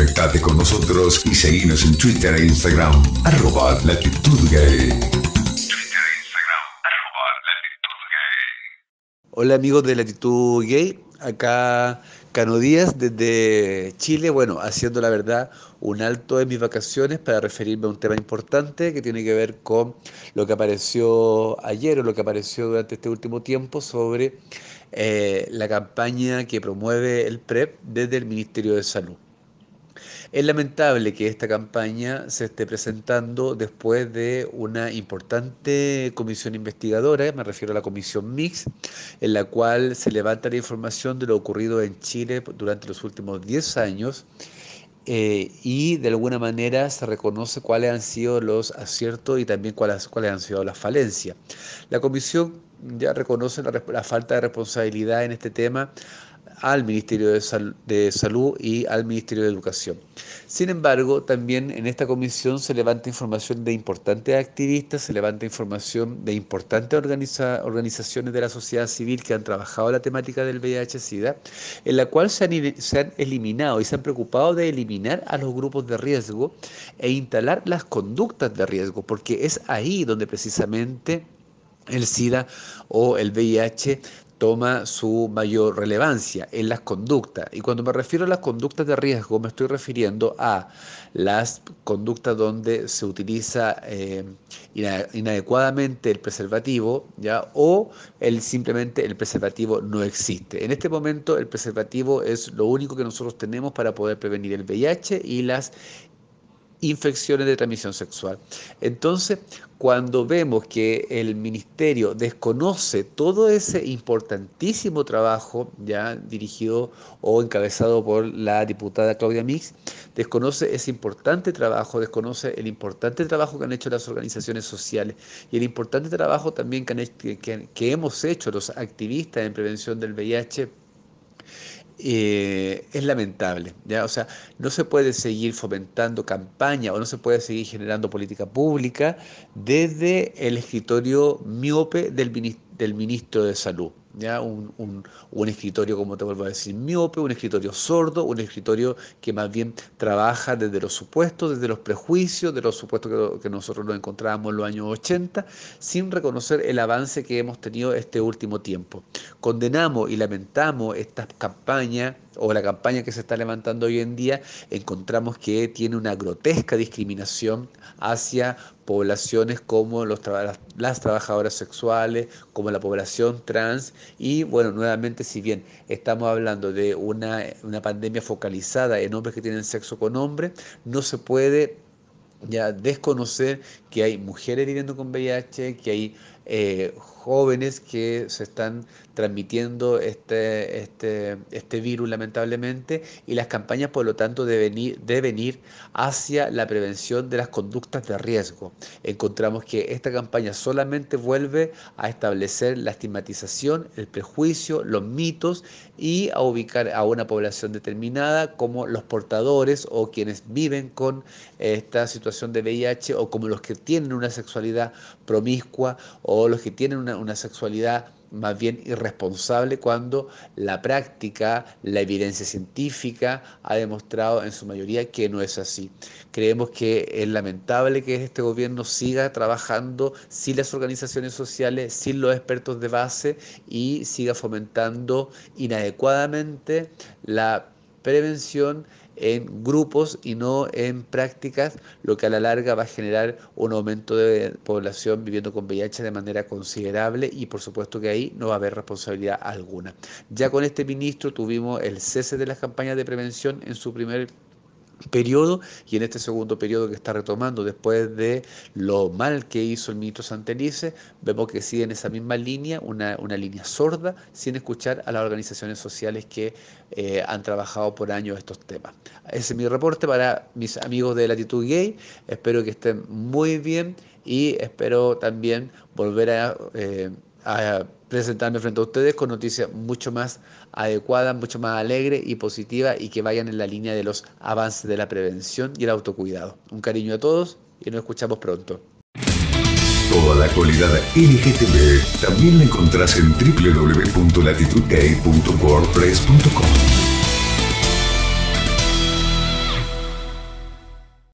Conectate con nosotros y seguinos en Twitter e Instagram, arroba latitud gay. Hola amigos de Latitud Gay, acá Cano Díaz desde Chile, bueno, haciendo la verdad un alto en mis vacaciones para referirme a un tema importante que tiene que ver con lo que apareció ayer o lo que apareció durante este último tiempo sobre eh, la campaña que promueve el PREP desde el Ministerio de Salud. Es lamentable que esta campaña se esté presentando después de una importante comisión investigadora, me refiero a la comisión MIX, en la cual se levanta la información de lo ocurrido en Chile durante los últimos 10 años eh, y de alguna manera se reconoce cuáles han sido los aciertos y también cuáles, cuáles han sido las falencias. La comisión ya reconoce la falta de responsabilidad en este tema al Ministerio de, Salud y al Ministerio de Educación. Sin embargo, también en esta comisión se levanta información de importantes activistas, se levanta información de importantes organizaciones de la sociedad civil que han trabajado la temática del VIH-Sida, en la cual se han, se han eliminado y se han preocupado de eliminar a los grupos de riesgo e instalar las conductas de riesgo, porque es ahí donde precisamente el SIDA o el VIH toma su mayor relevancia en las conductas. Y cuando me refiero a las conductas de riesgo, me estoy refiriendo a las conductas donde se utiliza eh, inadecuadamente el preservativo, ¿ya? o el, simplemente el preservativo no existe. En este momento el preservativo es lo único que nosotros tenemos para poder prevenir el VIH y las infecciones de transmisión sexual. Entonces, cuando vemos que el ministerio desconoce todo ese importantísimo trabajo ya dirigido o encabezado por la diputada Claudia Mix, desconoce ese importante trabajo, desconoce el importante trabajo que han hecho las organizaciones sociales y el importante trabajo también que, hemos hecho los activistas en prevención del VIH eh, es lamentable. ¿ya? O sea, no se puede seguir fomentando campaña o no se puede seguir generando política pública desde el escritorio miope del, del ministro de Salud. ¿Ya? Un, escritorio, como te vuelvo a decir, miope, un escritorio sordo, un escritorio que más bien trabaja desde los supuestos, desde los prejuicios, de los supuestos que, que nosotros nos encontrábamos en los años 80, sin reconocer el avance que hemos tenido este último tiempo. Condenamos y lamentamos estas campañas o la campaña que se está levantando hoy en día, encontramos que tiene una grotesca discriminación hacia poblaciones como los las trabajadoras sexuales, como la población trans. Y bueno, nuevamente si bien estamos hablando de una, una pandemia focalizada en hombres que tienen sexo con hombres, no se puede ya desconocer que hay mujeres viviendo con VIH, que hay eh, jóvenes que se están transmitiendo este, este, este virus lamentablemente y las campañas por lo tanto deben ir, deben ir hacia la prevención de las conductas de riesgo. Encontramos que esta campaña solamente vuelve a establecer la estigmatización, el prejuicio, los mitos y a ubicar a una población determinada como los portadores o quienes viven con esta situación de VIH o como los que tienen una sexualidad promiscua o los que tienen una, sexualidad más bien irresponsable cuando la práctica, la evidencia científica ha demostrado en su mayoría que no es así. Creemos que es lamentable que este gobierno siga trabajando sin las organizaciones sociales, sin los expertos de base y siga fomentando inadecuadamente la prevención en grupos y no en prácticas, lo que a la larga va a generar un aumento de población viviendo con VIH de manera considerable y por supuesto que ahí no va a haber responsabilidad alguna. Ya con este ministro tuvimos el cese de las campañas de prevención en su primer periodo y en este segundo periodo que está retomando después de lo mal que hizo el ministro Santelice, vemos que sigue en esa misma línea, una, una línea sorda, sin escuchar a las organizaciones sociales que eh, han trabajado por años estos temas. Ese es mi reporte para mis amigos de Latitud Gay, espero que estén muy bien y espero también volver a... Eh, a presentarme frente a ustedes con noticias mucho más adecuadas, mucho más alegres y positivas y que vayan en la línea de los avances de la prevención y el autocuidado. Un cariño a todos y nos escuchamos pronto. Toda la actualidad también la en.